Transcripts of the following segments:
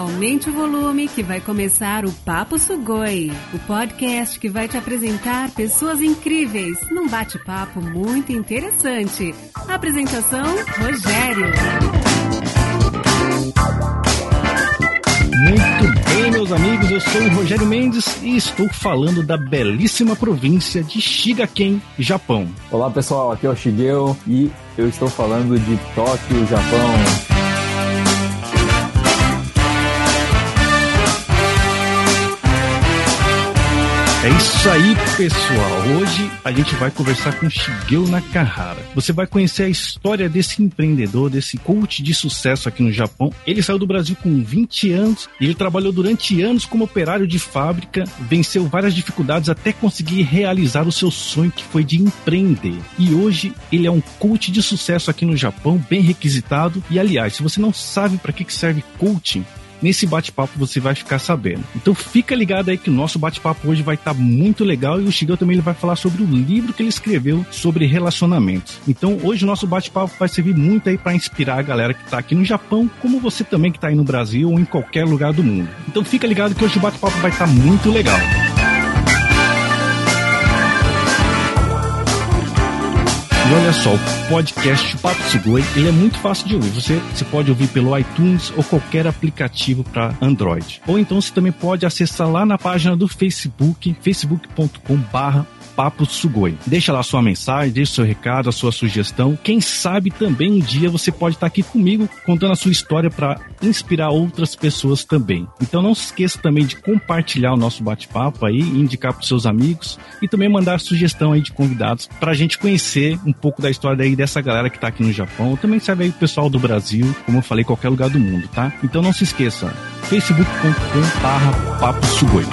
Aumente o volume que vai começar o Papo Sugoi, o podcast que vai te apresentar pessoas incríveis num bate-papo muito interessante. Apresentação: Rogério. Muito bem, meus amigos, eu sou o Rogério Mendes e estou falando da belíssima província de Shigaken, Japão. Olá pessoal, aqui é o Shigeo e eu estou falando de Tóquio, Japão. É isso aí, pessoal. Hoje a gente vai conversar com Shigeo Nakahara. Você vai conhecer a história desse empreendedor, desse coach de sucesso aqui no Japão. Ele saiu do Brasil com 20 anos e ele trabalhou durante anos como operário de fábrica, venceu várias dificuldades até conseguir realizar o seu sonho que foi de empreender. E hoje ele é um coach de sucesso aqui no Japão, bem requisitado. E aliás, se você não sabe para que serve coaching, Nesse bate-papo você vai ficar sabendo. Então fica ligado aí que o nosso bate-papo hoje vai estar tá muito legal e o Shigeo também ele vai falar sobre o livro que ele escreveu sobre relacionamentos. Então hoje o nosso bate-papo vai servir muito aí para inspirar a galera que está aqui no Japão, como você também que está aí no Brasil ou em qualquer lugar do mundo. Então fica ligado que hoje o bate-papo vai estar tá muito legal. E olha só, o podcast Papo Sugoi, ele é muito fácil de ouvir. Você, você pode ouvir pelo iTunes ou qualquer aplicativo para Android. Ou então você também pode acessar lá na página do Facebook, facebook.com barra Papo Sugoi. Deixa lá sua mensagem, deixa seu recado, a sua sugestão. Quem sabe também um dia você pode estar aqui comigo contando a sua história para inspirar outras pessoas também. Então não se esqueça também de compartilhar o nosso bate-papo aí, indicar para seus amigos e também mandar sugestão aí de convidados para a gente conhecer um pouco da história aí dessa galera que está aqui no Japão. Também serve aí o pessoal do Brasil, como eu falei, qualquer lugar do mundo, tá? Então não se esqueça, facebook.com/papo sugoi.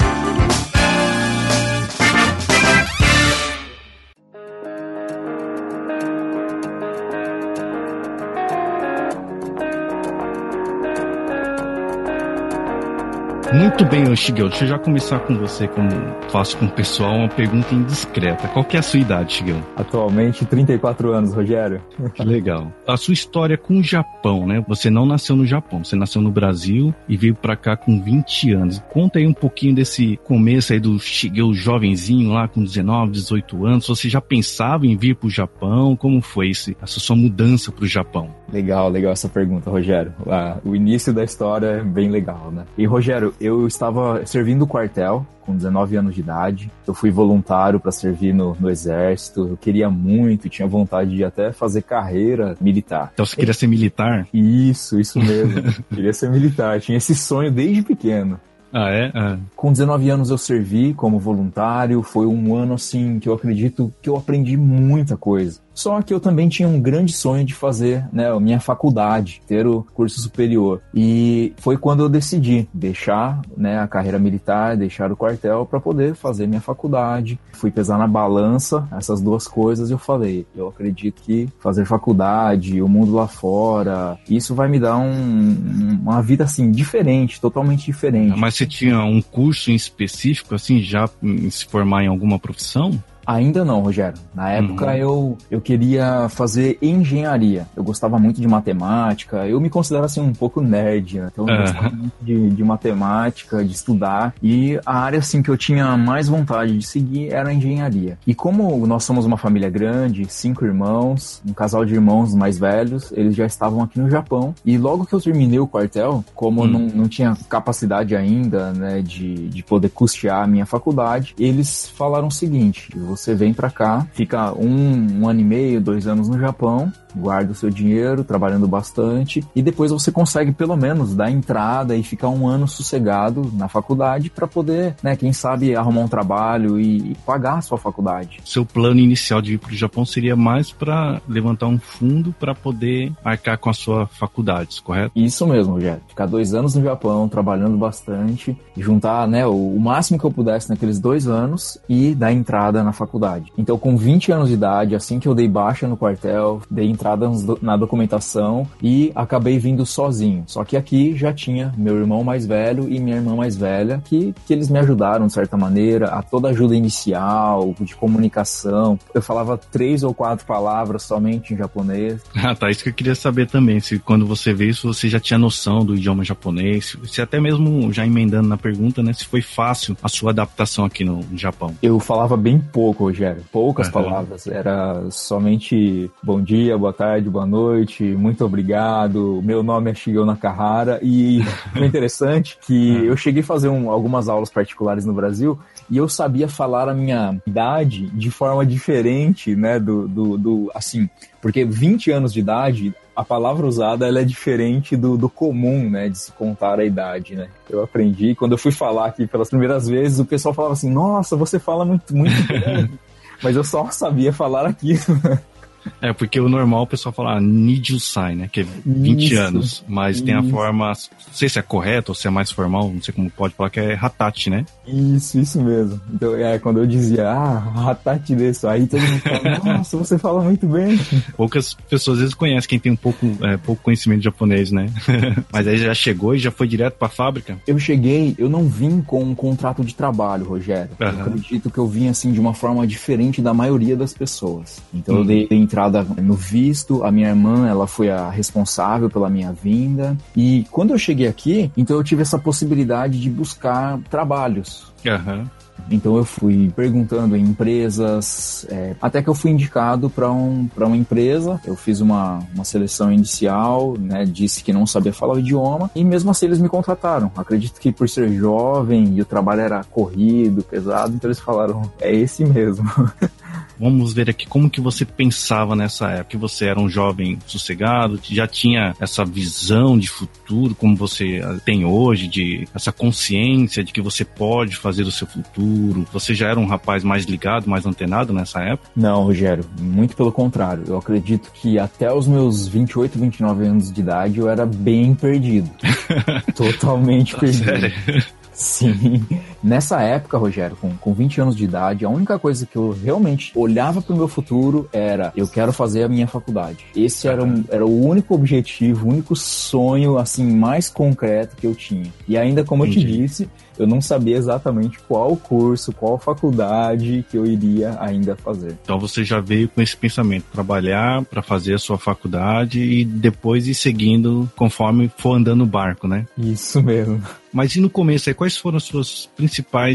Muito bem, Shigel. Deixa eu já começar com você, como faço com o pessoal, uma pergunta indiscreta. Qual que é a sua idade, Shigel? Atualmente, 34 anos, Rogério. Que legal. A sua história com o Japão, né? Você não nasceu no Japão, você nasceu no Brasil e veio para cá com 20 anos. Conta aí um pouquinho desse começo aí do Shigel jovenzinho lá com 19, 18 anos. Você já pensava em vir para o Japão? Como foi esse, essa sua mudança para o Japão? Legal, legal essa pergunta, Rogério. Ah, o início da história é bem legal, né? E, Rogério, eu estava servindo o quartel com 19 anos de idade. Eu fui voluntário para servir no, no, exército. Eu queria muito, tinha vontade de até fazer carreira militar. Então você queria ser militar? Isso, isso mesmo. queria ser militar. Tinha esse sonho desde pequeno. Ah, é? Ah. Com 19 anos eu servi como voluntário. Foi um ano assim que eu acredito que eu aprendi muita coisa. Só que eu também tinha um grande sonho de fazer né, a minha faculdade, ter o curso superior. E foi quando eu decidi deixar né, a carreira militar, deixar o quartel para poder fazer minha faculdade. Fui pesar na balança essas duas coisas e eu falei, eu acredito que fazer faculdade, o mundo lá fora, isso vai me dar um, uma vida assim diferente, totalmente diferente. Mas você tinha um curso em específico assim já se formar em alguma profissão? Ainda não, Rogério. Na época uhum. eu, eu queria fazer engenharia. Eu gostava muito de matemática. Eu me considero assim um pouco nerd, né? Então eu uhum. gostava muito de, de matemática, de estudar. E a área assim que eu tinha mais vontade de seguir era a engenharia. E como nós somos uma família grande, cinco irmãos, um casal de irmãos mais velhos, eles já estavam aqui no Japão. E logo que eu terminei o quartel, como uhum. não, não tinha capacidade ainda, né, de, de poder custear a minha faculdade, eles falaram o seguinte: você vem para cá, fica um, um ano e meio, dois anos no Japão, guarda o seu dinheiro, trabalhando bastante, e depois você consegue pelo menos dar entrada e ficar um ano sossegado na faculdade para poder, né, quem sabe arrumar um trabalho e, e pagar a sua faculdade. Seu plano inicial de ir para o Japão seria mais para levantar um fundo para poder arcar com a sua faculdade, correto? Isso mesmo, Rogério. Ficar dois anos no Japão, trabalhando bastante, juntar, né, o, o máximo que eu pudesse naqueles dois anos e dar entrada na faculdade. Então, com 20 anos de idade, assim que eu dei baixa no quartel, dei entrada na documentação e acabei vindo sozinho. Só que aqui já tinha meu irmão mais velho e minha irmã mais velha que, que eles me ajudaram de certa maneira a toda ajuda inicial, de comunicação. Eu falava três ou quatro palavras somente em japonês. Ah, tá. Isso que eu queria saber também. Se quando você veio, se você já tinha noção do idioma japonês, se até mesmo já emendando na pergunta, né, se foi fácil a sua adaptação aqui no Japão. Eu falava bem pouco, Rogério. Poucas uhum. palavras. Era somente bom dia, boa tarde, boa noite, muito obrigado. Meu nome é Shigeo Nakahara. E o interessante que eu cheguei a fazer um, algumas aulas particulares no Brasil e eu sabia falar a minha idade de forma diferente, né, do, do, do assim, porque 20 anos de idade, a palavra usada ela é diferente do, do comum, né, de se contar a idade, né. Eu aprendi, quando eu fui falar aqui pelas primeiras vezes, o pessoal falava assim, nossa, você fala muito, muito bem. Mas eu só sabia falar aquilo. É, porque o normal o pessoal fala Nijusai, né? Que é 20 isso, anos. Mas isso. tem a forma, não sei se é correto ou se é mais formal, não sei como pode falar, que é Hatachi, né? Isso, isso mesmo. Então, é, quando eu dizia, ah, Hatachi desse, aí todo mundo fala, nossa, você fala muito bem. Poucas pessoas às vezes conhecem quem tem um pouco, é, pouco conhecimento de japonês, né? mas aí já chegou e já foi direto pra fábrica? Eu cheguei, eu não vim com um contrato de trabalho, Rogério. Uhum. Eu acredito que eu vim assim de uma forma diferente da maioria das pessoas. Então uhum. eu dei entrada no visto, a minha irmã, ela foi a responsável pela minha vinda. E quando eu cheguei aqui, então eu tive essa possibilidade de buscar trabalhos. Uhum. Então eu fui perguntando em empresas, é, até que eu fui indicado para um, uma empresa. Eu fiz uma, uma seleção inicial, né, disse que não sabia falar o idioma, e mesmo assim eles me contrataram. Acredito que por ser jovem e o trabalho era corrido, pesado, então eles falaram: é esse mesmo. Vamos ver aqui como que você pensava nessa época. Que você era um jovem sossegado, já tinha essa visão de futuro como você tem hoje, de essa consciência de que você pode fazer o seu futuro. Você já era um rapaz mais ligado, mais antenado nessa época? Não, Rogério, muito pelo contrário. Eu acredito que até os meus 28, 29 anos de idade eu era bem perdido. Totalmente tá perdido. Sério? Sim. Nessa época, Rogério, com, com 20 anos de idade, a única coisa que eu realmente olhava para o meu futuro era eu quero fazer a minha faculdade. Esse era, um, era o único objetivo, o único sonho assim mais concreto que eu tinha. E ainda como Entendi. eu te disse, eu não sabia exatamente qual curso, qual faculdade que eu iria ainda fazer. Então você já veio com esse pensamento, trabalhar para fazer a sua faculdade e depois ir seguindo conforme for andando o barco, né? Isso mesmo. Mas e no começo aí, quais foram as suas principais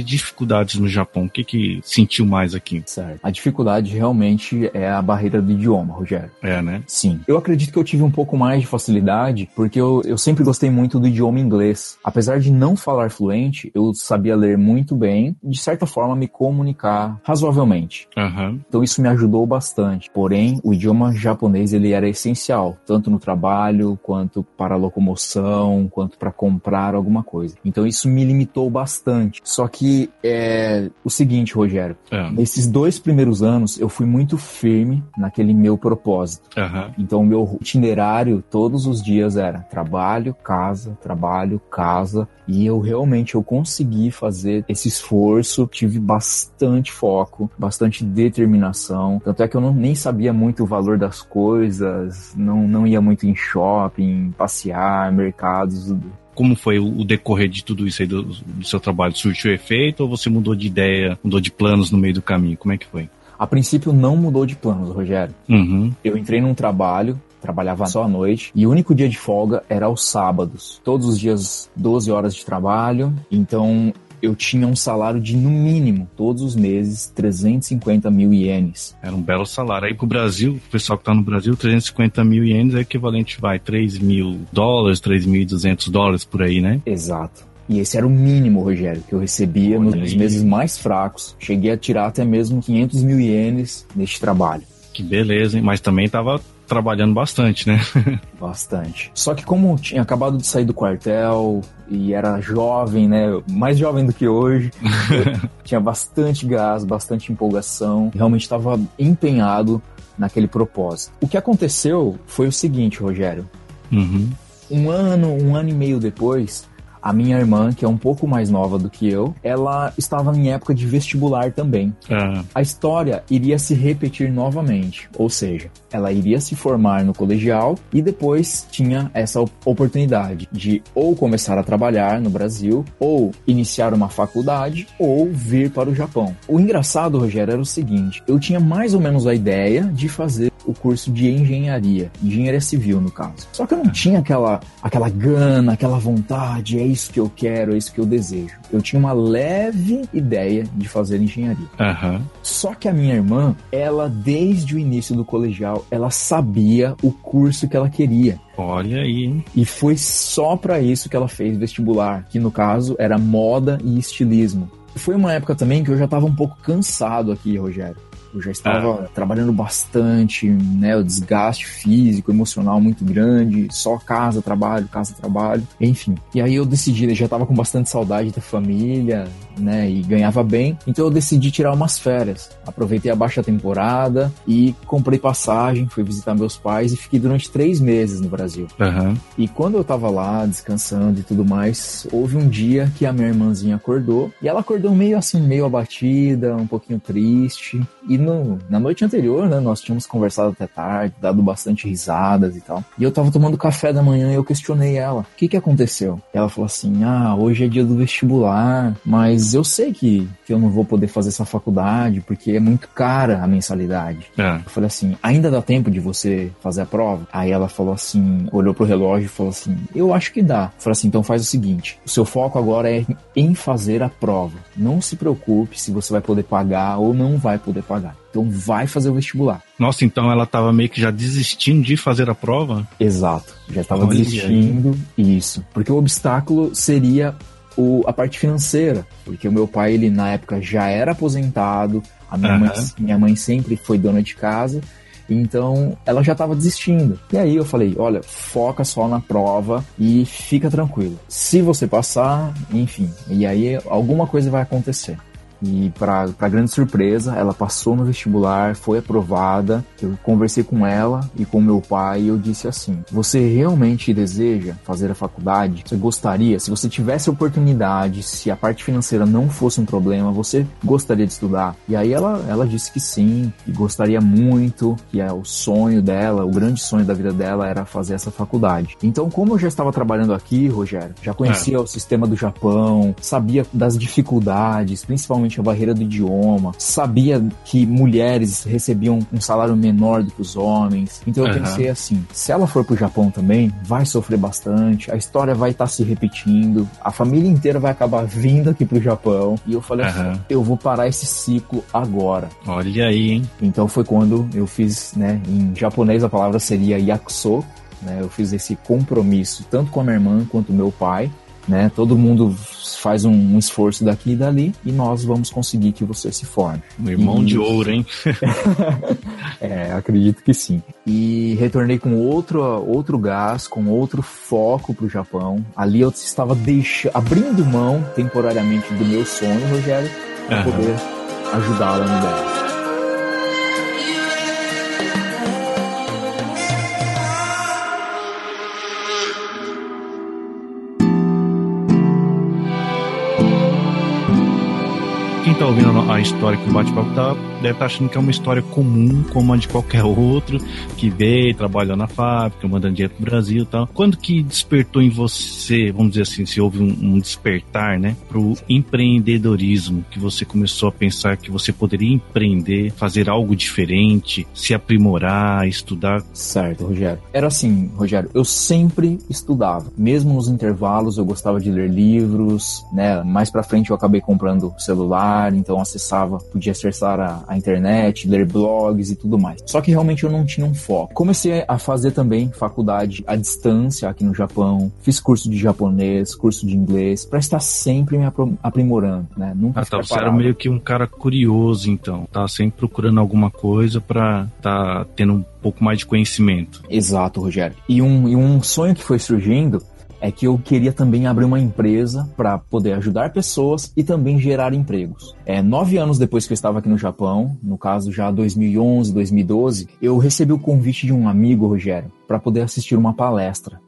dificuldades no Japão? O que que sentiu mais aqui? Certo. A dificuldade realmente é a barreira do idioma, Rogério. É, né? Sim. Eu acredito que eu tive um pouco mais de facilidade porque eu, eu sempre gostei muito do idioma inglês. Apesar de não falar fluente, eu sabia ler muito bem, de certa forma me comunicar razoavelmente. Uhum. Então isso me ajudou bastante. Porém, o idioma japonês ele era essencial, tanto no trabalho, quanto para a locomoção, quanto para comprar alguma coisa. Então isso me limitou bastante. Só que é o seguinte, Rogério, é. nesses dois primeiros anos eu fui muito firme naquele meu propósito. Uhum. Então o meu itinerário todos os dias era trabalho, casa, trabalho, casa, e eu realmente eu consegui fazer esse esforço, tive bastante foco, bastante determinação. Tanto é que eu não, nem sabia muito o valor das coisas, não, não ia muito em shopping, passear, mercados. Como foi o decorrer de tudo isso aí do, do seu trabalho? Surtiu efeito ou você mudou de ideia, mudou de planos no meio do caminho? Como é que foi? A princípio não mudou de planos, Rogério. Uhum. Eu entrei num trabalho trabalhava só à noite e o único dia de folga era aos sábados. Todos os dias 12 horas de trabalho. Então eu tinha um salário de, no mínimo, todos os meses, 350 mil ienes. Era um belo salário. Aí pro Brasil, o pessoal que tá no Brasil, 350 mil ienes é equivalente, vai, 3 mil dólares, 3.200 dólares por aí, né? Exato. E esse era o mínimo, Rogério, que eu recebia Olha nos aí. meses mais fracos. Cheguei a tirar até mesmo 500 mil ienes neste trabalho. Que beleza, hein? Mas também tava trabalhando bastante, né? bastante. Só que como tinha acabado de sair do quartel e era jovem, né? Mais jovem do que hoje, tinha bastante gás, bastante empolgação. Realmente estava empenhado naquele propósito. O que aconteceu foi o seguinte, Rogério. Uhum. Um ano, um ano e meio depois, A minha irmã, que é um pouco mais nova do que eu, ela estava em época de vestibular também. Ah, A história iria se repetir novamente, ou seja, ela iria se formar no colegial e depois tinha essa op- oportunidade de ou começar a trabalhar no Brasil, ou iniciar uma faculdade, ou vir para o Japão. O engraçado, Rogério, era o seguinte: eu tinha mais ou menos a ideia de fazer o curso de engenharia, engenharia civil no caso. Só que eu não tinha aquela, aquela gana, aquela vontade, é isso que eu quero, é isso que eu desejo. Eu tinha uma leve ideia de fazer engenharia. aham. Só que a minha irmã, ela desde o início do colegial, ela sabia o curso que ela queria. Olha aí, hein? E foi só pra isso que ela fez vestibular, que no caso era moda e estilismo. Foi uma época também que eu já tava um pouco cansado aqui, Rogério. Eu já estava trabalhando bastante, né? O desgaste físico, emocional muito grande, só casa, trabalho, casa, trabalho, enfim. E aí eu decidi, eu já estava com bastante saudade da família, né? E ganhava bem, então eu decidi tirar umas férias. Aproveitei a baixa temporada e comprei passagem, fui visitar meus pais e fiquei durante três meses no Brasil. Aham. E quando eu tava lá descansando e tudo mais, houve um dia que a minha irmãzinha acordou e ela acordou meio assim, meio abatida, um pouquinho triste. E no, na noite anterior, né, nós tínhamos conversado até tarde, dado bastante risadas e tal. E eu tava tomando café da manhã e eu questionei ela: o que que aconteceu? Ela falou assim: ah, hoje é dia do vestibular, mas eu sei que, que eu não vou poder fazer essa faculdade porque é muito cara a mensalidade. É. Eu falei assim, ainda dá tempo de você fazer a prova? Aí ela falou assim, olhou pro relógio e falou assim, eu acho que dá. Eu falei assim, então faz o seguinte, o seu foco agora é em fazer a prova. Não se preocupe se você vai poder pagar ou não vai poder pagar. Então vai fazer o vestibular. Nossa, então ela tava meio que já desistindo de fazer a prova? Exato. Já estava aí. desistindo. Isso. Porque o obstáculo seria o, a parte financeira. Porque o meu pai, ele na época já era aposentado. A minha, mãe, Aham. minha mãe sempre foi dona de casa. Então ela já estava desistindo. E aí eu falei: olha, foca só na prova e fica tranquilo. Se você passar, enfim, e aí alguma coisa vai acontecer. E para grande surpresa, ela passou no vestibular, foi aprovada. Eu conversei com ela e com meu pai e eu disse assim: Você realmente deseja fazer a faculdade? Você gostaria? Se você tivesse a oportunidade, se a parte financeira não fosse um problema, você gostaria de estudar? E aí ela, ela disse que sim, que gostaria muito, que é o sonho dela, o grande sonho da vida dela era fazer essa faculdade. Então, como eu já estava trabalhando aqui, Rogério, já conhecia o sistema do Japão, sabia das dificuldades, principalmente a barreira do idioma, sabia que mulheres recebiam um salário menor do que os homens. Então eu Aham. pensei assim, se ela for pro Japão também, vai sofrer bastante, a história vai estar se repetindo, a família inteira vai acabar vindo aqui pro Japão. E eu falei assim, Aham. eu vou parar esse ciclo agora. Olha aí, hein? Então foi quando eu fiz, né, em japonês a palavra seria yakuso, né, eu fiz esse compromisso tanto com a minha irmã quanto o meu pai, né, todo mundo faz um, um esforço daqui e dali e nós vamos conseguir que você se forme. Um irmão de Isso. ouro, hein? É, acredito que sim. E retornei com outro, outro gás, com outro foco pro Japão. Ali eu estava deixa, abrindo mão temporariamente do meu sonho, Rogério, para Aham. poder ajudá-la no dela. Quem tá ouvindo a história que o bate-papo tá, deve estar achando que é uma história comum, como a de qualquer outro, que veio, trabalhou na fábrica, mandando dinheiro pro Brasil e tal. Quando que despertou em você, vamos dizer assim, se houve um, um despertar, né, pro empreendedorismo, que você começou a pensar que você poderia empreender, fazer algo diferente, se aprimorar, estudar? Certo, Rogério. Era assim, Rogério, eu sempre estudava. Mesmo nos intervalos eu gostava de ler livros, né? Mais pra frente eu acabei comprando celular, então acessava, podia acessar a, a internet, ler blogs e tudo mais. Só que realmente eu não tinha um foco. Comecei a fazer também faculdade à distância aqui no Japão, fiz curso de japonês, curso de inglês, pra estar sempre me aprimorando, né? Nunca Ah, tá, você era meio que um cara curioso, então. Tava sempre procurando alguma coisa pra tá tendo um pouco mais de conhecimento. Exato, Rogério. E um, e um sonho que foi surgindo é que eu queria também abrir uma empresa para poder ajudar pessoas e também gerar empregos. É, nove anos depois que eu estava aqui no Japão, no caso já 2011, 2012, eu recebi o convite de um amigo, Rogério, para poder assistir uma palestra.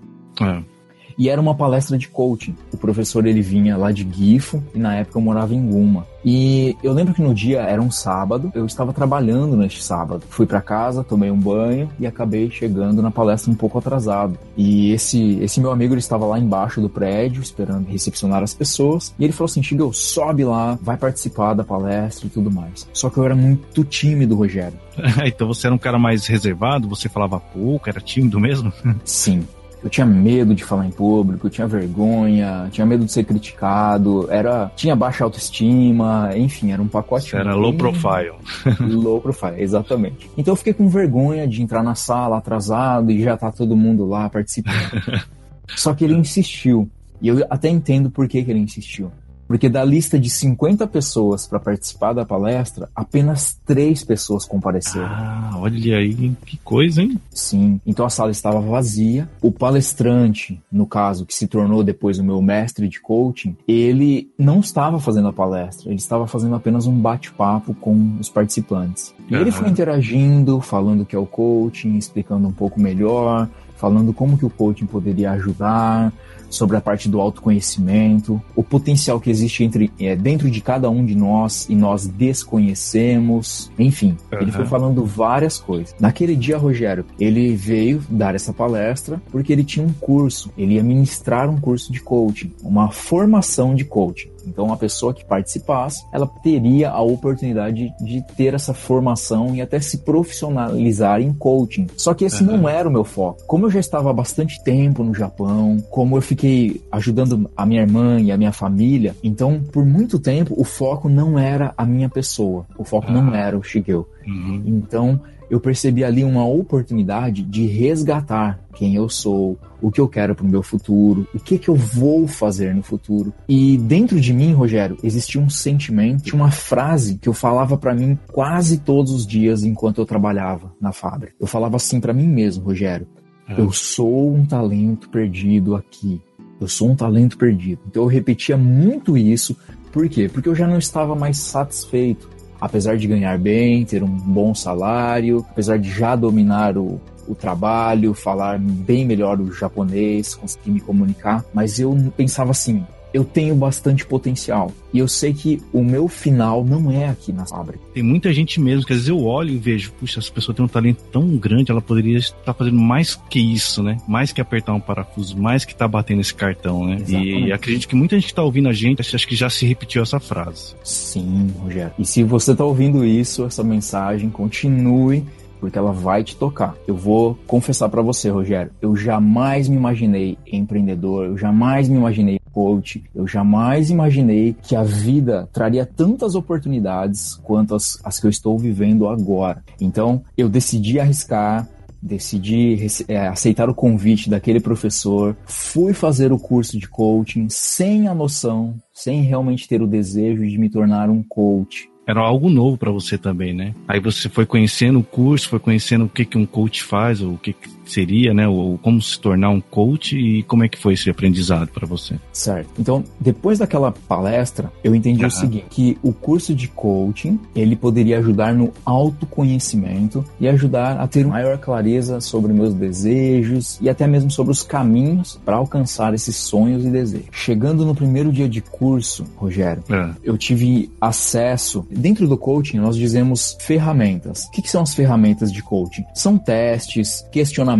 É. E era uma palestra de coaching. O professor ele vinha lá de Gifo e na época eu morava em Guma. E eu lembro que no dia era um sábado, eu estava trabalhando neste sábado. Fui para casa, tomei um banho e acabei chegando na palestra um pouco atrasado. E esse esse meu amigo ele estava lá embaixo do prédio esperando recepcionar as pessoas e ele falou assim: "Chegou, sobe lá, vai participar da palestra e tudo mais". Só que eu era muito tímido, Rogério. então você era um cara mais reservado, você falava pouco, era tímido mesmo? Sim. Eu tinha medo de falar em público, eu tinha vergonha, tinha medo de ser criticado, era tinha baixa autoestima, enfim, era um pacote. Era low profile. low profile, exatamente. Então eu fiquei com vergonha de entrar na sala atrasado e já tá todo mundo lá participando. Só que ele insistiu. E eu até entendo por que, que ele insistiu. Porque da lista de 50 pessoas para participar da palestra, apenas três pessoas compareceram. Ah, olha aí, que coisa, hein? Sim, então a sala estava vazia. O palestrante, no caso, que se tornou depois o meu mestre de coaching, ele não estava fazendo a palestra, ele estava fazendo apenas um bate-papo com os participantes. E uhum. ele foi interagindo, falando que é o coaching, explicando um pouco melhor, falando como que o coaching poderia ajudar, sobre a parte do autoconhecimento, o potencial que existe entre, é, dentro de cada um de nós e nós desconhecemos, enfim, uhum. ele foi falando várias coisas. Naquele dia, Rogério, ele veio dar essa palestra porque ele tinha um curso, ele ia ministrar um curso de coaching, uma formação de coaching. Então, a pessoa que participasse, ela teria a oportunidade de, ter essa formação e até se profissionalizar em coaching. Só que esse uhum. não era o meu foco. Como eu já estava há bastante tempo no Japão, como eu fiquei ajudando a minha irmã e a minha família, então, por muito tempo, o foco não era a minha pessoa. O foco não ah. era o Shigeo. Uhum. Então, eu percebi ali uma oportunidade de resgatar quem eu sou, o que eu quero para o meu futuro, o que que eu vou fazer no futuro. E dentro de mim, Rogério, existia um sentimento, uma frase que eu falava para mim quase todos os dias enquanto eu trabalhava na fábrica. Eu falava assim para mim mesmo, Rogério: é. eu sou um talento perdido aqui. Eu sou um talento perdido. Então eu repetia muito isso. Por quê? Porque eu já não estava mais satisfeito apesar de ganhar bem, ter um bom salário, apesar de já dominar o, o trabalho, falar bem melhor o japonês, conseguir me comunicar, mas eu pensava assim, eu tenho bastante potencial. E eu sei que o meu final não é aqui na fábrica. Tem muita gente mesmo, que às vezes eu olho e vejo, puxa, essa pessoa tem um talento tão grande, ela poderia estar fazendo mais que isso, né? Mais que apertar um parafuso, mais que estar tá batendo esse cartão, né? Exatamente. E acredito que muita gente que está ouvindo a gente, acho que já se repetiu essa frase. Sim, Rogério. E se você está ouvindo isso, essa mensagem, continue porque ela vai te tocar. Eu vou confessar para você, Rogério, eu jamais me imaginei empreendedor, eu jamais me imaginei coach, eu jamais imaginei que a vida traria tantas oportunidades quanto as, as que eu estou vivendo agora. Então, eu decidi arriscar, decidi é, aceitar o convite daquele professor, fui fazer o curso de coaching sem a noção, sem realmente ter o desejo de me tornar um coach era algo novo para você também, né? Aí você foi conhecendo o curso, foi conhecendo o que, que um coach faz, ou o que, que seria, né? Ou como se tornar um coach e como é que foi esse aprendizado para você? Certo. Então, depois daquela palestra, eu entendi o seguinte, que o curso de coaching, ele poderia ajudar no autoconhecimento e ajudar a ter maior clareza sobre meus desejos e até mesmo sobre os caminhos para alcançar esses sonhos e desejos. Chegando no primeiro dia de curso, Rogério, uhum. eu tive acesso, dentro do coaching nós dizemos ferramentas. O que, que são as ferramentas de coaching? São testes, questionamentos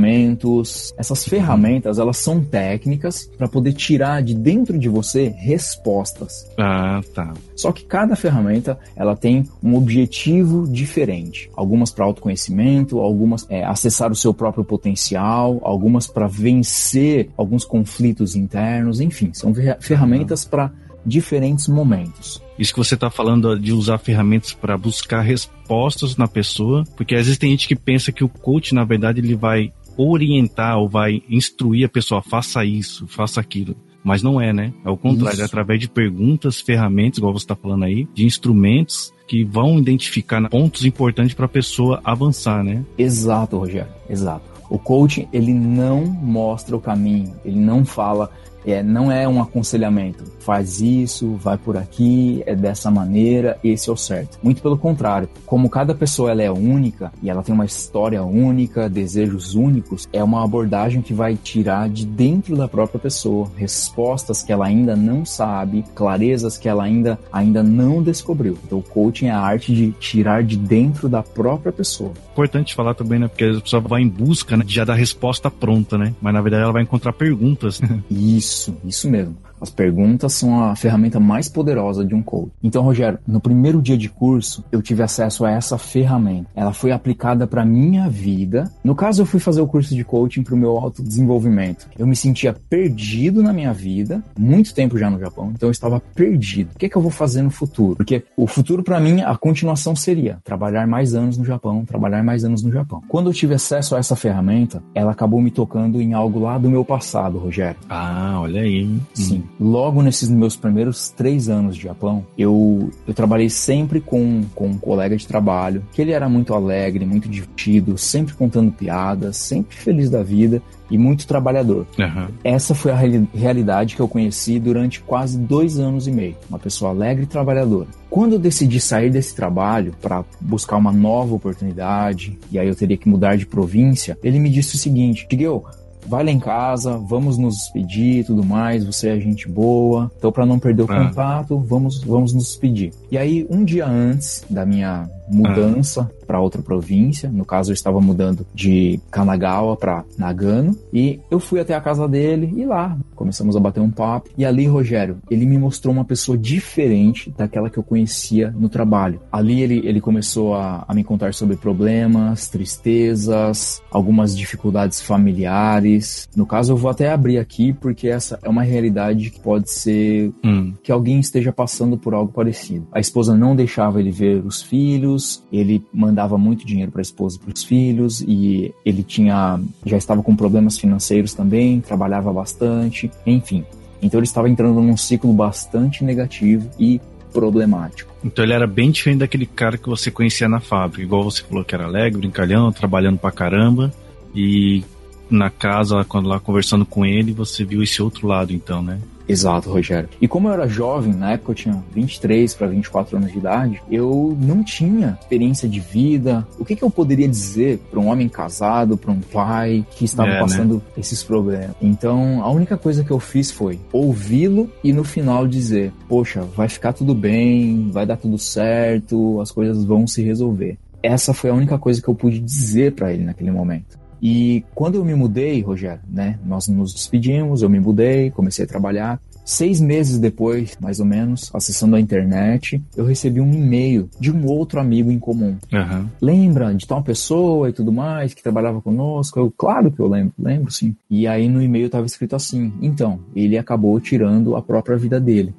Essas ferramentas, elas são técnicas para poder tirar de dentro de você respostas. Ah, tá. Só que cada ferramenta, ela tem um objetivo diferente. Algumas para autoconhecimento, algumas é, acessar o seu próprio potencial, algumas para vencer alguns conflitos internos, enfim, são ferramentas para diferentes momentos. Isso que você está falando de usar ferramentas para buscar respostas na pessoa, porque às vezes tem gente que pensa que o coach, na verdade, ele vai orientar ou vai instruir a pessoa, faça isso, faça aquilo. Mas não é, né? É o contrário, é através de perguntas, ferramentas, igual você está falando aí, de instrumentos que vão identificar pontos importantes para a pessoa avançar, né? Exato, Rogério, exato. O coaching, ele não mostra o caminho, ele não fala é, não é um aconselhamento. Faz isso, vai por aqui, é dessa maneira, esse é o certo. Muito pelo contrário, como cada pessoa ela é única e ela tem uma história única, desejos únicos, é uma abordagem que vai tirar de dentro da própria pessoa respostas que ela ainda não sabe, clarezas que ela ainda, ainda não descobriu. Então, o coaching é a arte de tirar de dentro da própria pessoa. Importante falar também, né? Porque a pessoa vai em busca né, de já da resposta pronta, né? Mas na verdade ela vai encontrar perguntas. Isso, isso mesmo. As perguntas são a ferramenta mais poderosa de um coach. Então, Rogério, no primeiro dia de curso, eu tive acesso a essa ferramenta. Ela foi aplicada para minha vida. No caso, eu fui fazer o curso de coaching para o meu autodesenvolvimento. Eu me sentia perdido na minha vida, muito tempo já no Japão, então eu estava perdido. O que é que eu vou fazer no futuro? Porque o futuro para mim, a continuação seria trabalhar mais anos no Japão, trabalhar mais anos no Japão. Quando eu tive acesso a essa ferramenta, ela acabou me tocando em algo lá do meu passado, Rogério. Ah, olha aí. Sim. Logo nesses meus primeiros três anos de Japão, eu, eu trabalhei sempre com, com um colega de trabalho, que ele era muito alegre, muito divertido, sempre contando piadas, sempre feliz da vida e muito trabalhador. Uhum. Essa foi a realidade que eu conheci durante quase dois anos e meio. Uma pessoa alegre e trabalhadora. Quando eu decidi sair desse trabalho para buscar uma nova oportunidade, e aí eu teria que mudar de província, ele me disse o seguinte: Miguel, vai lá em casa, vamos nos despedir e tudo mais, você é gente boa. Então, para não perder o ah. contato, vamos, vamos nos despedir. E aí, um dia antes da minha mudança ah. para outra província. No caso, eu estava mudando de Kanagawa para Nagano. E eu fui até a casa dele e lá começamos a bater um papo. E ali, Rogério, ele me mostrou uma pessoa diferente daquela que eu conhecia no trabalho. Ali ele, ele começou a, a me contar sobre problemas, tristezas, algumas dificuldades familiares. No caso, eu vou até abrir aqui porque essa é uma realidade que pode ser hum. que alguém esteja passando por algo parecido. A esposa não deixava ele ver os filhos filhos, ele mandava muito dinheiro para a esposa e para os filhos e ele tinha já estava com problemas financeiros também, trabalhava bastante, enfim. Então ele estava entrando num ciclo bastante negativo e problemático. Então ele era bem diferente daquele cara que você conhecia na fábrica, igual você falou que era alegre, brincalhão, trabalhando pra caramba e na casa, quando lá conversando com ele, você viu esse outro lado então, né? Exato, Rogério. E como eu era jovem, na época eu tinha 23 para 24 anos de idade, eu não tinha experiência de vida. O que, que eu poderia dizer para um homem casado, para um pai que estava é, né? passando né? esses problemas? Então, a única coisa que eu fiz foi ouvi-lo e no final dizer: Poxa, vai ficar tudo bem, vai dar tudo certo, as coisas vão se resolver. Essa foi a única coisa que eu pude dizer para ele naquele momento. E quando eu me mudei, Rogério, né? Nós nos despedimos, eu me mudei, comecei a trabalhar. Seis meses depois, mais ou menos, acessando a internet, eu recebi um e-mail de um outro amigo em comum. Uhum. Lembra de tal pessoa e tudo mais que trabalhava conosco? Eu, claro que eu lembro, lembro sim. E aí no e-mail estava escrito assim: então, ele acabou tirando a própria vida dele.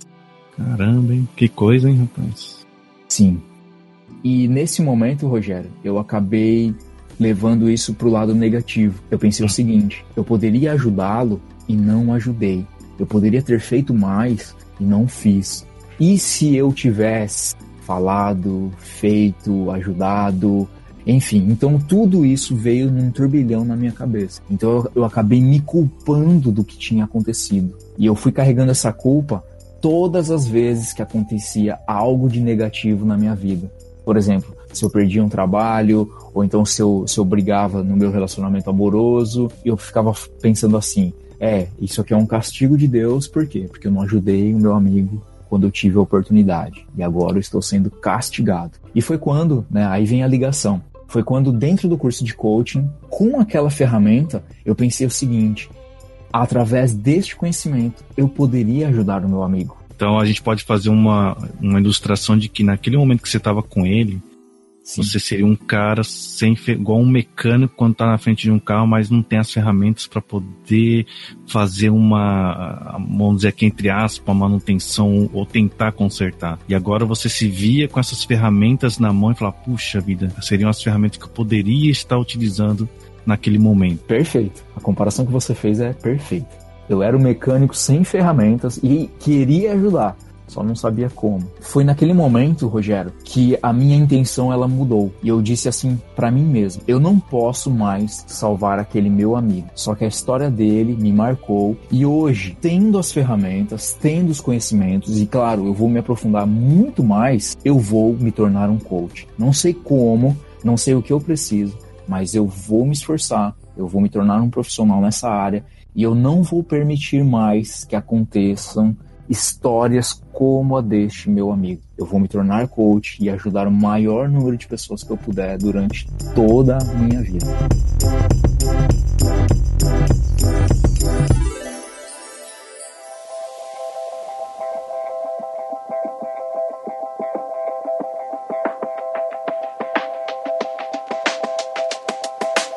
Caramba, hein? Que coisa, hein, rapaz? Sim. E nesse momento, Rogério, eu acabei levando isso para o lado negativo. Eu pensei o seguinte: eu poderia ajudá-lo e não ajudei. Eu poderia ter feito mais e não fiz. E se eu tivesse falado, feito, ajudado, enfim, então tudo isso veio num turbilhão na minha cabeça. Então eu, acabei me culpando do que tinha acontecido. E eu fui carregando essa culpa todas as vezes que acontecia algo de negativo na minha vida. Por exemplo, se eu perdia um trabalho, ou então se eu, se eu brigava no meu relacionamento amoroso, e eu ficava pensando assim: é, isso aqui é um castigo de Deus, por quê? Porque eu não ajudei o meu amigo quando eu tive a oportunidade, e agora eu estou sendo castigado. E foi quando, né, aí vem a ligação. Foi quando, dentro do curso de coaching, com aquela ferramenta, eu pensei o seguinte: através deste conhecimento, eu poderia ajudar o meu amigo. Então a gente pode fazer uma, uma ilustração de que naquele momento que você estava com ele, Sim. Você seria um cara sem igual um mecânico quando tá na frente de um carro, mas não tem as ferramentas para poder fazer uma, vamos dizer aqui entre aspas, manutenção ou tentar consertar. E agora você se via com essas ferramentas na mão e fala, puxa vida, seriam as ferramentas que eu poderia estar utilizando naquele momento. Perfeito. A comparação que você fez é perfeita. Eu era um mecânico sem ferramentas e queria ajudar só não sabia como. Foi naquele momento, Rogério, que a minha intenção ela mudou e eu disse assim para mim mesmo: eu não posso mais salvar aquele meu amigo. Só que a história dele me marcou e hoje, tendo as ferramentas, tendo os conhecimentos e claro, eu vou me aprofundar muito mais, eu vou me tornar um coach. Não sei como, não sei o que eu preciso, mas eu vou me esforçar, eu vou me tornar um profissional nessa área e eu não vou permitir mais que aconteçam histórias como a deste meu amigo. Eu vou me tornar coach e ajudar o maior número de pessoas que eu puder durante toda a minha vida.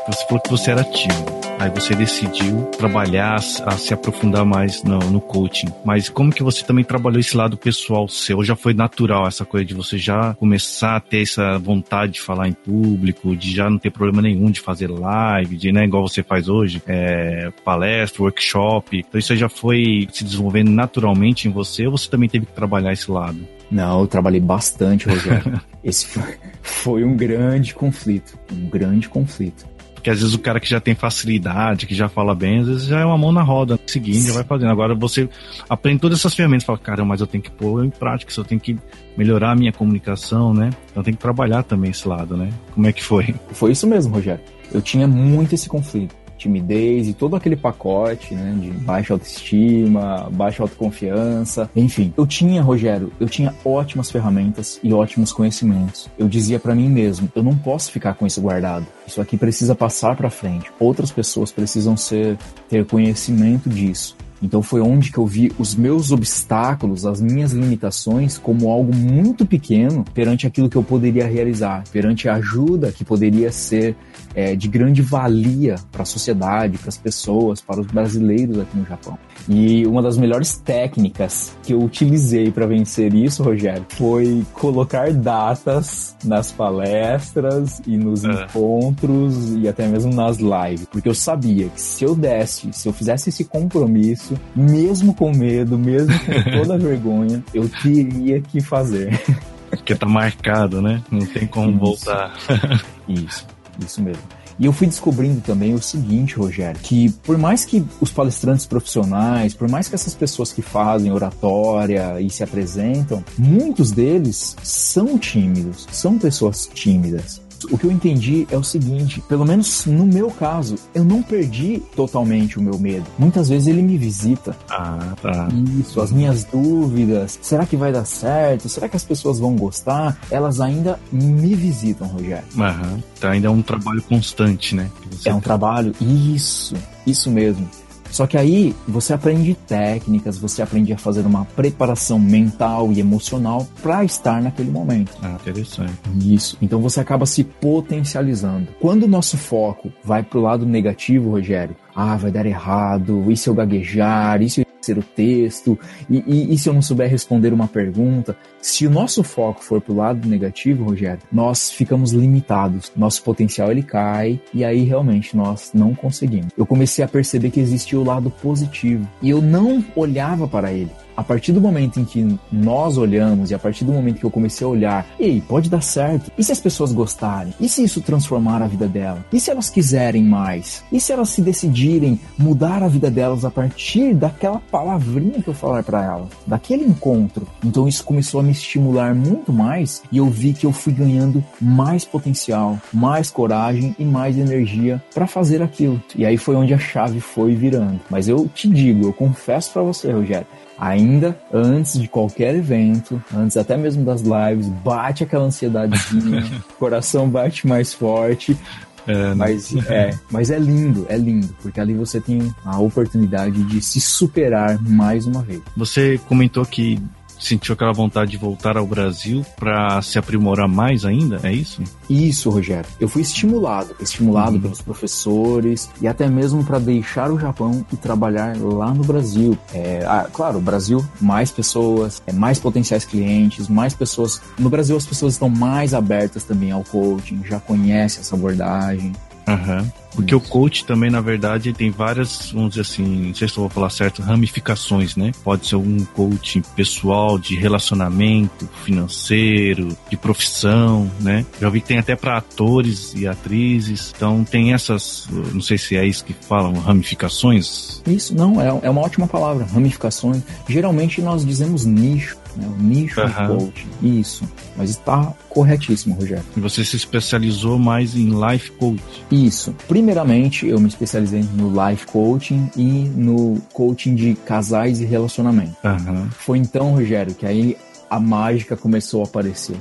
Você falou que você era tímido. Aí você decidiu trabalhar, a se aprofundar mais no, no, coaching. Mas como que você também trabalhou esse lado pessoal seu? Ou já foi natural essa coisa de você já começar a ter essa vontade de falar em público, de já não ter problema nenhum de fazer live, de, né, igual você faz hoje, é, palestra, workshop. Então isso já foi se desenvolvendo naturalmente em você ou você também teve que trabalhar esse lado? Não, eu trabalhei bastante, Rogério. Esse foi, foi um grande conflito, um grande conflito. Porque às vezes o cara que já tem facilidade, que já fala bem, às vezes já é uma mão na roda, seguindo, já vai fazendo. Agora você aprende todas essas ferramentas, fala, cara, mas eu tenho que pôr em prática, eu tenho que melhorar a minha comunicação, né? Então tem que trabalhar também esse lado, né? Como é que foi? Foi isso mesmo, Rogério. Eu tinha muito esse conflito timidez e todo aquele pacote, né, de baixa autoestima, baixa autoconfiança, enfim. Eu tinha, Rogério, eu tinha ótimas ferramentas e ótimos conhecimentos. Eu dizia para mim mesmo, eu não posso ficar com isso guardado. Isso aqui precisa passar para frente. Outras pessoas precisam ser ter conhecimento disso. Então foi onde que eu vi os meus obstáculos, as minhas limitações como algo muito pequeno perante aquilo que eu poderia realizar, perante a ajuda que poderia ser é, de grande valia para a sociedade, para as pessoas, para os brasileiros aqui no Japão. E uma das melhores técnicas que eu utilizei para vencer isso, Rogério, foi colocar datas nas palestras e nos é. encontros e até mesmo nas lives, porque eu sabia que se eu desse, se eu fizesse esse compromisso, mesmo com medo, mesmo com toda a vergonha, eu teria que fazer. Porque tá marcado, né? Não tem como isso. voltar. isso, isso mesmo. E eu fui descobrindo também o seguinte, Rogério, que por mais que os palestrantes profissionais, por mais que essas pessoas que fazem oratória e se apresentam, muitos deles são tímidos, são pessoas tímidas. O que eu entendi é o seguinte, pelo menos no meu caso, eu não perdi totalmente o meu medo. Muitas vezes ele me visita. Ah, tá. Isso, as minhas dúvidas. Será que vai dar certo? Será que as pessoas vão gostar? Elas ainda me visitam, Rogério. Aham. Então ainda é um trabalho constante, né? É um trabalho, isso, isso mesmo. Só que aí você aprende técnicas, você aprende a fazer uma preparação mental e emocional para estar naquele momento. Ah, interessante. Isso. Então você acaba se potencializando. Quando o nosso foco vai pro lado negativo, Rogério, ah, vai dar errado, e se eu gaguejar, e se ser o texto, e, e, e, se eu não souber responder uma pergunta. Se o nosso foco for pro lado negativo, Rogério, nós ficamos limitados, nosso potencial ele cai, e aí realmente nós não conseguimos. Eu comecei a perceber que existia o lado positivo, e eu não olhava para ele a partir do momento em que nós olhamos e a partir do momento que eu comecei a olhar, ei, pode dar certo. E se as pessoas gostarem? E se isso transformar a vida dela? E se elas quiserem mais? E se elas se decidirem mudar a vida delas a partir daquela palavrinha que eu falar para elas, daquele encontro? Então isso começou a me estimular muito mais e eu vi que eu fui ganhando mais potencial, mais coragem e mais energia para fazer aquilo. E aí foi onde a chave foi virando. Mas eu te digo, eu confesso para você, Rogério, ainda antes de qualquer evento, antes até mesmo das lives, bate aquela ansiedadezinha, o coração bate mais forte. É, né? mas, é, mas é lindo, é lindo, porque ali você tem a oportunidade de se superar mais uma vez. Você comentou que sentiu aquela vontade de voltar ao Brasil para se aprimorar mais ainda? É isso? Isso, Rogério. Eu fui estimulado, estimulado uhum. pelos professores e até mesmo para deixar o Japão e trabalhar lá no Brasil. É, ah, claro, o Brasil, mais pessoas, é, mais potenciais clientes, mais pessoas. No Brasil, as pessoas estão mais abertas também ao coaching, já conhecem essa abordagem. Uhum. Porque Isso. o coach também, na verdade, tem várias, vamos dizer assim, não sei se eu vou falar certo, ramificações, né? Pode ser um coaching pessoal, de relacionamento, financeiro, de profissão, né? Já vi que tem até para atores e atrizes. Então tem essas, não sei se é isso que falam, ramificações. Isso, não, é, é uma ótima palavra, ramificações. Geralmente nós dizemos nicho né? O nicho uhum. coaching. Isso. Mas está corretíssimo, Rogério. E você se especializou mais em life coaching? Isso. Primeiramente, eu me especializei no life coaching e no coaching de casais e relacionamento. Uhum. Foi então, Rogério, que aí a mágica começou a aparecer.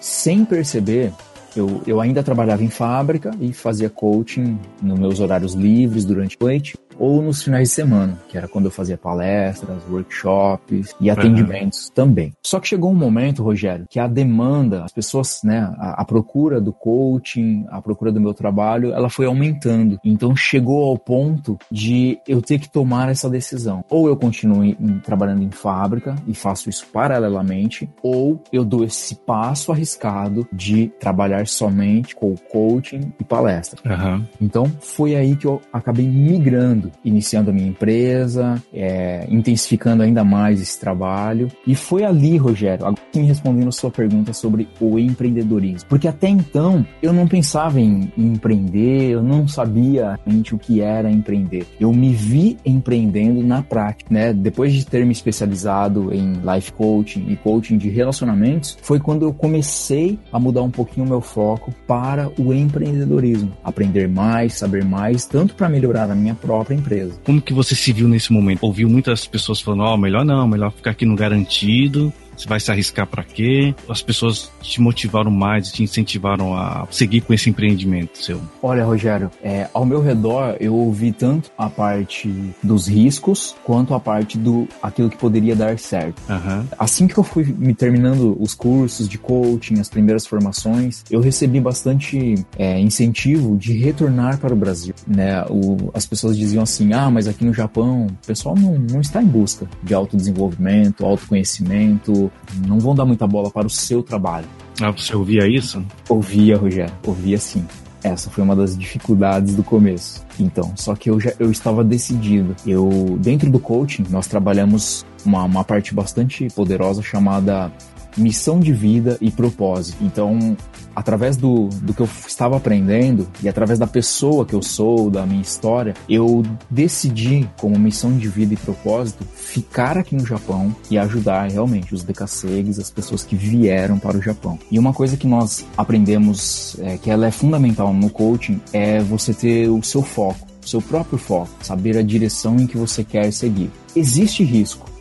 Sem perceber, eu, eu ainda trabalhava em fábrica e fazia coaching nos meus horários livres durante a noite ou nos finais de semana, que era quando eu fazia palestras, workshops e atendimentos uhum. também. Só que chegou um momento, Rogério, que a demanda, as pessoas, né, a, a, procura do coaching, a procura do meu trabalho, ela foi aumentando. Então chegou ao ponto de eu ter que tomar essa decisão. Ou eu continuo em, trabalhando em fábrica e faço isso paralelamente, ou eu dou esse passo arriscado de trabalhar somente com coaching e palestra. Uhum. Então foi aí que eu acabei migrando iniciando a minha empresa, é, intensificando ainda mais esse trabalho. E foi ali, Rogério, agora me respondendo a sua pergunta sobre o empreendedorismo. Porque até então eu não pensava em, em empreender, eu não sabia realmente o que era empreender. Eu me vi empreendendo na prática, né? Depois de ter me especializado em life coaching e coaching de relacionamentos, foi quando eu comecei a mudar um pouquinho o meu foco para o empreendedorismo. Aprender mais, saber mais, tanto para melhorar a minha própria própria empresa. Como que você se viu nesse momento? Ouviu muitas pessoas falando, ó, oh, melhor não, melhor ficar aqui no garantido, você vai se arriscar para quê? As pessoas te motivaram mais, te incentivaram a seguir com esse empreendimento seu? Olha, Rogério, é, ao meu redor eu ouvi tanto a parte dos riscos quanto a parte do aquilo que poderia dar certo. Uhum. Assim que eu fui me terminando os cursos de coaching, as primeiras formações, eu recebi bastante é, incentivo de retornar para o Brasil. Né? O, as pessoas diziam assim: ah, mas aqui no Japão o pessoal não, não está em busca de autodesenvolvimento, autoconhecimento, não vão dar muita bola para o seu trabalho. Ah, você ouvia isso? Ouvia, Rogério, ouvia sim. Essa foi uma das dificuldades do começo. Então, só que eu já eu estava decidido. Eu dentro do coaching nós trabalhamos uma, uma parte bastante poderosa chamada missão de vida e propósito. Então, através do, do que eu estava aprendendo e através da pessoa que eu sou, da minha história, eu decidi, como missão de vida e propósito, ficar aqui no Japão e ajudar realmente os decassegues, as pessoas que vieram para o Japão. E uma coisa que nós aprendemos, é, que ela é fundamental no coaching, é você ter o seu foco, o seu próprio foco, saber a direção em que você quer seguir. Existe risco,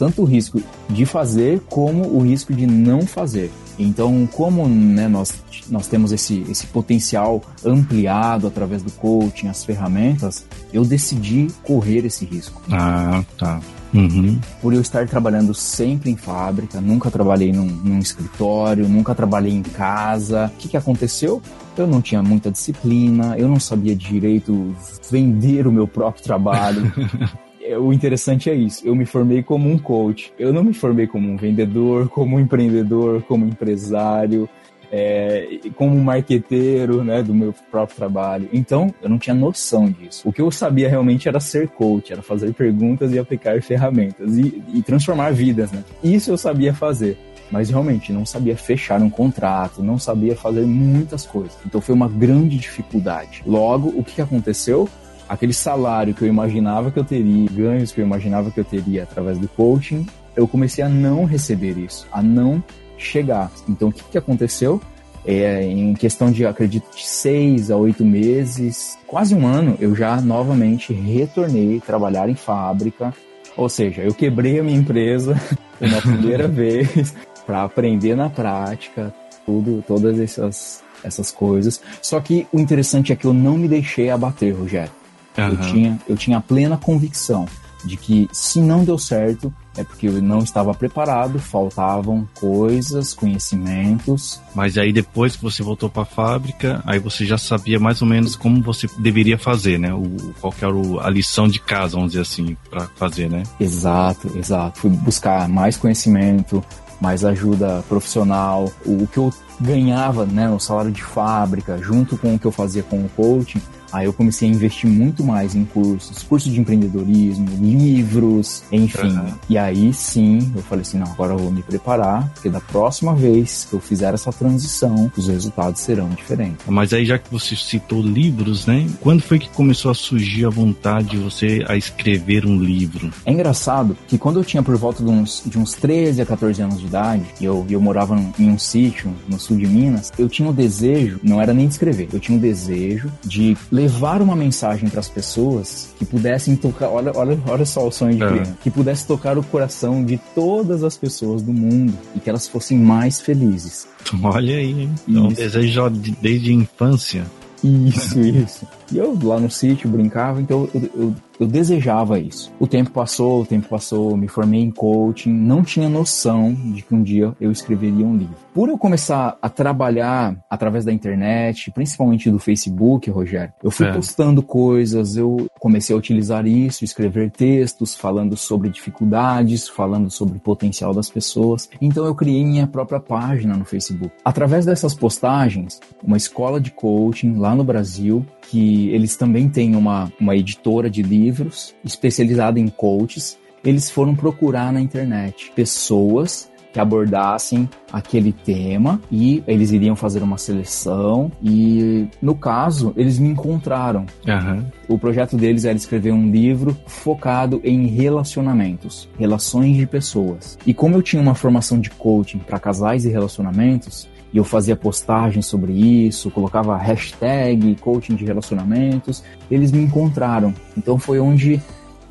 tanto o risco de fazer como o risco de não fazer. Então, como né, nós, nós temos esse, esse potencial ampliado através do coaching, as ferramentas, eu decidi correr esse risco. Ah, tá. Uhum. Por eu estar trabalhando sempre em fábrica, nunca trabalhei num, num escritório, nunca trabalhei em casa. O que, que aconteceu? Eu não tinha muita disciplina, eu não sabia direito vender o meu próprio trabalho. É, o interessante é isso. Eu me formei como um coach. Eu não me formei como um vendedor, como um empreendedor, como empresário, é, como um marqueteiro né, do meu próprio trabalho. Então, eu não tinha noção disso. O que eu sabia realmente era ser coach, era fazer perguntas e aplicar ferramentas e, e transformar vidas. Né? Isso eu sabia fazer mas realmente não sabia fechar um contrato, não sabia fazer muitas coisas. Então foi uma grande dificuldade. Logo, o que aconteceu? Aquele salário que eu imaginava que eu teria, ganhos que eu imaginava que eu teria através do coaching, eu comecei a não receber isso, a não chegar. Então, o que, que aconteceu? É, em questão de, acredito, de seis a oito meses, quase um ano, eu já novamente retornei a trabalhar em fábrica. Ou seja, eu quebrei a minha empresa pela primeira vez para aprender na prática tudo, todas essas, essas coisas. Só que o interessante é que eu não me deixei abater, Rogério. Uhum. Eu, tinha, eu tinha plena convicção de que se não deu certo é porque eu não estava preparado, faltavam coisas, conhecimentos. Mas aí depois que você voltou para a fábrica, aí você já sabia mais ou menos como você deveria fazer, né? O, qual que era a lição de casa, vamos dizer assim, para fazer, né? Exato, exato. Fui buscar mais conhecimento, mais ajuda profissional. O que eu ganhava, né, o salário de fábrica, junto com o que eu fazia com o coaching, Aí eu comecei a investir muito mais em cursos, cursos de empreendedorismo, livros, enfim. Uhum. E aí sim, eu falei assim, não, agora eu vou me preparar, porque da próxima vez que eu fizer essa transição, os resultados serão diferentes. Mas aí já que você citou livros, né? Quando foi que começou a surgir a vontade de você a escrever um livro? É engraçado que quando eu tinha por volta de uns, de uns 13 a 14 anos de idade, e eu, eu morava em um sítio no sul de Minas, eu tinha o um desejo, não era nem de escrever, eu tinha o um desejo de levar uma mensagem para as pessoas que pudessem tocar, olha, olha, olha só o sonho de é. criança, que pudesse tocar o coração de todas as pessoas do mundo e que elas fossem mais felizes. Olha aí, hein? É um desejo desde a infância. Isso, isso. E eu lá no sítio brincava, então eu, eu, eu, desejava isso. O tempo passou, o tempo passou, me formei em coaching, não tinha noção de que um dia eu escreveria um livro. Por eu começar a trabalhar através da internet, principalmente do Facebook, Rogério, eu fui é. postando coisas, eu comecei a utilizar isso, escrever textos falando sobre dificuldades, falando sobre o potencial das pessoas. Então eu criei minha própria página no Facebook. Através dessas postagens, uma escola de coaching lá no Brasil que eles também têm uma, uma editora de livros especializada em coaches. Eles foram procurar na internet pessoas que abordassem aquele tema e eles iriam fazer uma seleção e no caso eles me encontraram. Uhum. O projeto deles era escrever um livro focado em relacionamentos, relações de pessoas. E como eu tinha uma formação de coaching para casais e relacionamentos, e eu fazia postagens sobre isso, colocava hashtag coaching de relacionamentos, eles me encontraram. Então foi onde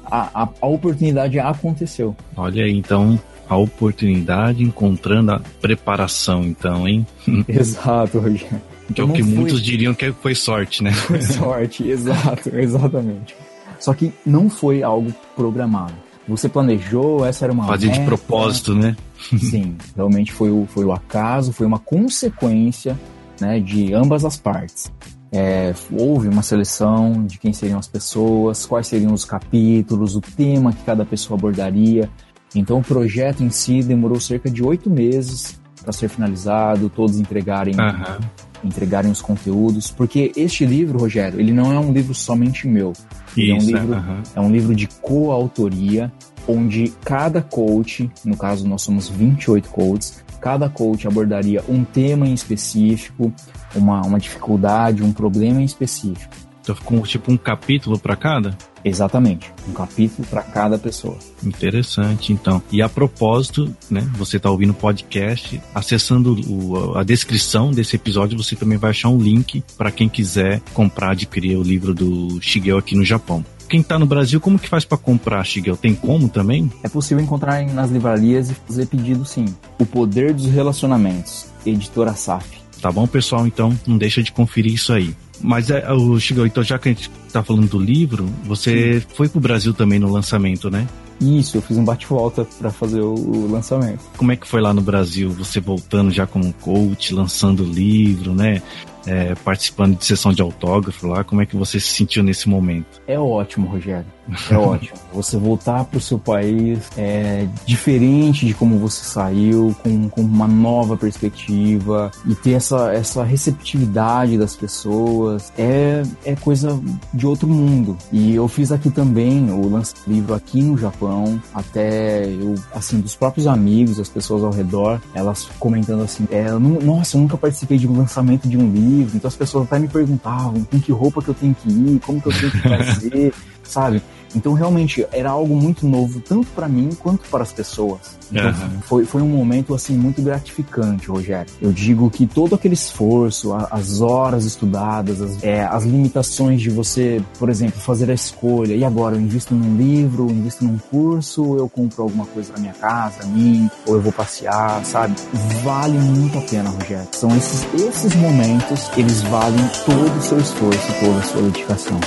a, a, a oportunidade aconteceu. Olha aí, então a oportunidade encontrando a preparação, então, hein? Exato, Rogério. Então, é o que foi... muitos diriam que foi sorte, né? Foi sorte, exato, exatamente. Só que não foi algo programado. Você planejou, essa era uma. Fazer meta. de propósito, né? Sim, realmente foi o, foi o acaso, foi uma consequência né, de ambas as partes. É, houve uma seleção de quem seriam as pessoas, quais seriam os capítulos, o tema que cada pessoa abordaria. Então o projeto em si demorou cerca de oito meses para ser finalizado, todos entregarem, uhum. entregarem os conteúdos, porque este livro, Rogério, ele não é um livro somente meu. Isso, é um livro, uhum. é um livro de coautoria onde cada coach, no caso nós somos 28 coaches, cada coach abordaria um tema em específico, uma, uma dificuldade, um problema em específico. Então ficou tipo um capítulo para cada? Exatamente, um capítulo para cada pessoa. Interessante, então. E a propósito, né, você está ouvindo o podcast, acessando o, a descrição desse episódio, você também vai achar um link para quem quiser comprar, adquirir o livro do Shigeo aqui no Japão quem está no Brasil, como que faz para comprar, Shigel? Tem como também? É possível encontrar nas livrarias e fazer pedido sim. O Poder dos Relacionamentos, editora SAF. Tá bom, pessoal? Então não deixa de conferir isso aí. Mas é, o Shigel, então já que a gente está falando do livro, você sim. foi pro Brasil também no lançamento, né? Isso, eu fiz um bate-volta para fazer o, o, lançamento. Como é que foi lá no Brasil? Você voltando já como coach, lançando o livro, né? É, participando de sessão de autógrafo lá. Como é que você se sentiu nesse momento? É ótimo, Rogério. É ótimo. Você voltar para o seu país é diferente de como você saiu, com, com uma nova perspectiva e ter essa, essa receptividade das pessoas é, é coisa de outro mundo. E eu fiz aqui também o lance livro aqui no Japão, até eu, assim, dos próprios amigos, as pessoas ao redor, elas comentando assim: é, não, nossa, eu nunca participei de um lançamento de um livro livro, então as pessoas até me perguntavam com que roupa que eu tenho que ir, como que eu tenho que fazer, sabe? Então realmente era algo muito novo, tanto para mim quanto para as pessoas. Então, uhum. foi, foi um momento assim muito gratificante, Rogério. Eu digo que todo aquele esforço, as horas estudadas, as, é, as limitações de você, por exemplo, fazer a escolha, e agora eu invisto num livro, eu invisto num curso, eu compro alguma coisa na minha casa, mim, ou eu vou passear, sabe? Vale muito a pena, Rogério. São esses, esses momentos, eles valem todo o seu esforço, toda a sua dedicação.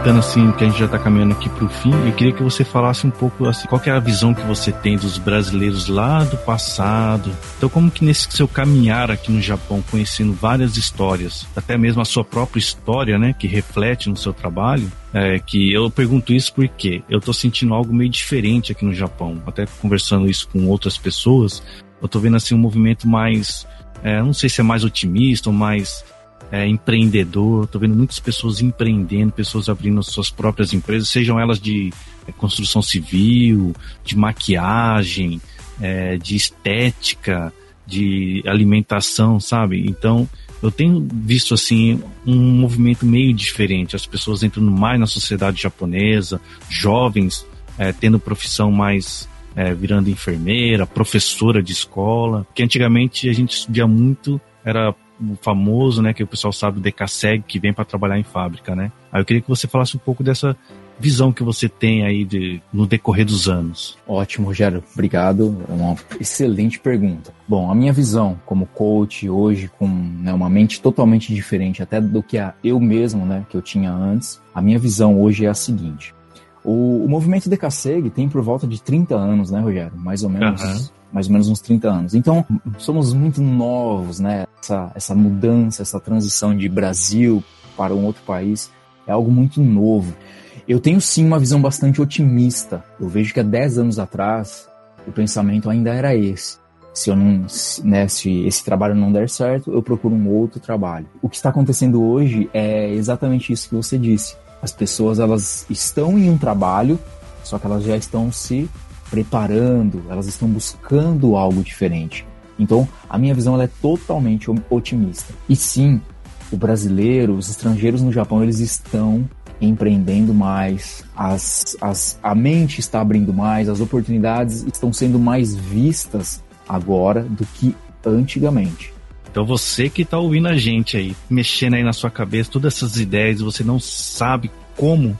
Aproveitando assim que a gente já está caminhando aqui para o fim, eu queria que você falasse um pouco assim, qual é a visão que você tem dos brasileiros lá do passado. Então, como que nesse seu caminhar aqui no Japão, conhecendo várias histórias, até mesmo a sua própria história, né, que reflete no seu trabalho, é, que eu pergunto isso porque eu estou sentindo algo meio diferente aqui no Japão. Até conversando isso com outras pessoas, eu estou vendo assim um movimento mais, é, não sei se é mais otimista ou mais é, empreendedor. Estou vendo muitas pessoas empreendendo, pessoas abrindo suas próprias empresas, sejam elas de é, construção civil, de maquiagem, é, de estética, de alimentação, sabe? Então, eu tenho visto assim um movimento meio diferente, as pessoas entrando mais na sociedade japonesa, jovens é, tendo profissão mais é, virando enfermeira, professora de escola, que antigamente a gente via muito era o famoso, né, que o pessoal sabe, o DKSEG, que vem para trabalhar em fábrica, né? Aí eu queria que você falasse um pouco dessa visão que você tem aí de, no decorrer dos anos. Ótimo, Rogério. Obrigado. É uma excelente pergunta. Bom, a minha visão como coach hoje, com né, uma mente totalmente diferente até do que a eu mesmo, né, que eu tinha antes, a minha visão hoje é a seguinte. O, o movimento DKSEG tem por volta de 30 anos, né, Rogério? Mais ou menos. Uhum mais ou menos uns 30 anos. Então, somos muito novos, né? Essa, essa mudança, essa transição de Brasil para um outro país é algo muito novo. Eu tenho sim uma visão bastante otimista. Eu vejo que há 10 anos atrás o pensamento ainda era esse. Se eu não, né, se esse trabalho não der certo, eu procuro um outro trabalho. O que está acontecendo hoje é exatamente isso que você disse. As pessoas elas estão em um trabalho, só que elas já estão se preparando, elas estão buscando algo diferente. Então, a minha visão é totalmente otimista. E sim, o brasileiro, os estrangeiros no Japão, eles estão empreendendo mais, as, as, a mente está abrindo mais, as oportunidades estão sendo mais vistas agora do que antigamente. Então você que está ouvindo a gente aí, mexendo aí na sua cabeça, todas essas ideias, você não sabe como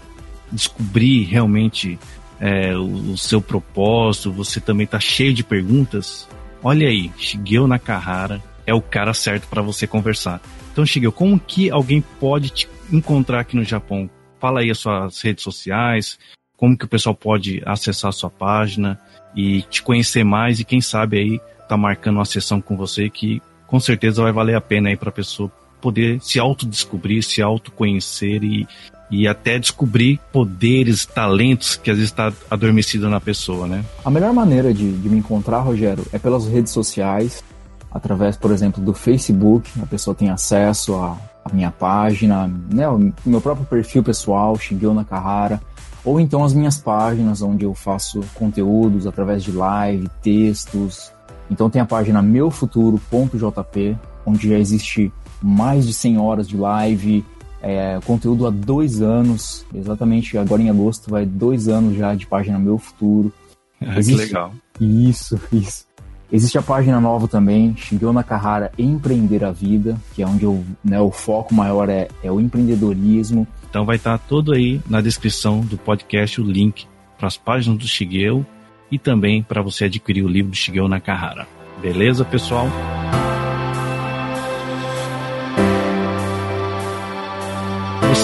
descobrir realmente é, o, seu propósito, você também está cheio de perguntas, olha aí, Shigeo Nakahara é o cara certo para você conversar. Então, Shigeo, como que alguém pode te encontrar aqui no Japão? Fala aí as suas redes sociais, como que o pessoal pode acessar a sua página e te conhecer mais e quem sabe aí tá marcando uma sessão com você que com certeza vai valer a pena aí para a pessoa poder se autodescobrir, se autoconhecer e, e até descobrir poderes, talentos que às vezes está adormecido na pessoa, né? A melhor maneira de, de me encontrar, Rogério, é pelas redes sociais, através, por exemplo, do Facebook, a pessoa tem acesso à, à minha página, né, o meu próprio perfil pessoal, Shigeo Nakahara, ou então as minhas páginas onde eu faço conteúdos através de live, textos. Então tem a página meufuturo.jp, onde já existe mais de 100 horas de live, é, conteúdo há dois anos, exatamente agora em agosto vai dois anos já de página Meu Futuro. Ah, Existe... Que legal. Isso, isso. Existe a página nova também, Shigeo Nakahara Empreender a Vida, que é onde eu, né, o foco maior é, é o empreendedorismo. Então vai estar todo aí na descrição do podcast o link para as páginas do Shigeo e também para você adquirir o livro do Shigeo Nakahara. Beleza, pessoal?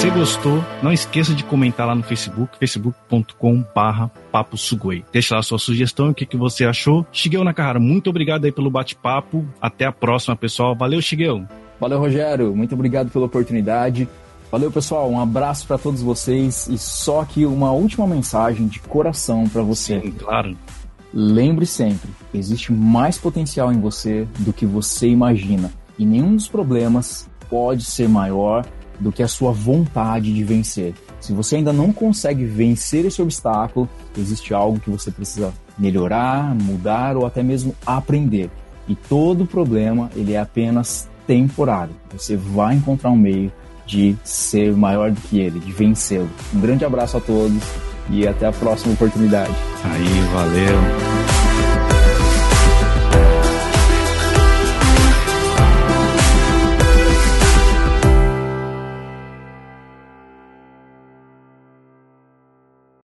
Você gostou, não esqueça de comentar lá no Facebook, facebook.com barra Papo Sugoi. Deixa lá a sua sugestão, o que, que você achou. Shigeu Nakahara, muito obrigado aí pelo bate-papo. Até a próxima, pessoal. Valeu, Shigeu. Valeu, Rogério. Muito obrigado pela oportunidade. Valeu, pessoal. Um abraço para todos vocês e só aqui uma última mensagem de coração para você. Sim, claro. Lembre sempre, existe mais potencial em você do que você imagina e nenhum dos problemas pode ser maior do que a sua vontade de vencer. Se você ainda não consegue vencer esse obstáculo, existe algo que você precisa melhorar, mudar ou até mesmo aprender. E todo problema ele é apenas temporário. Você vai encontrar um meio de ser maior do que ele, de vencê-lo. Um grande abraço a todos e até a próxima oportunidade. Aí, valeu.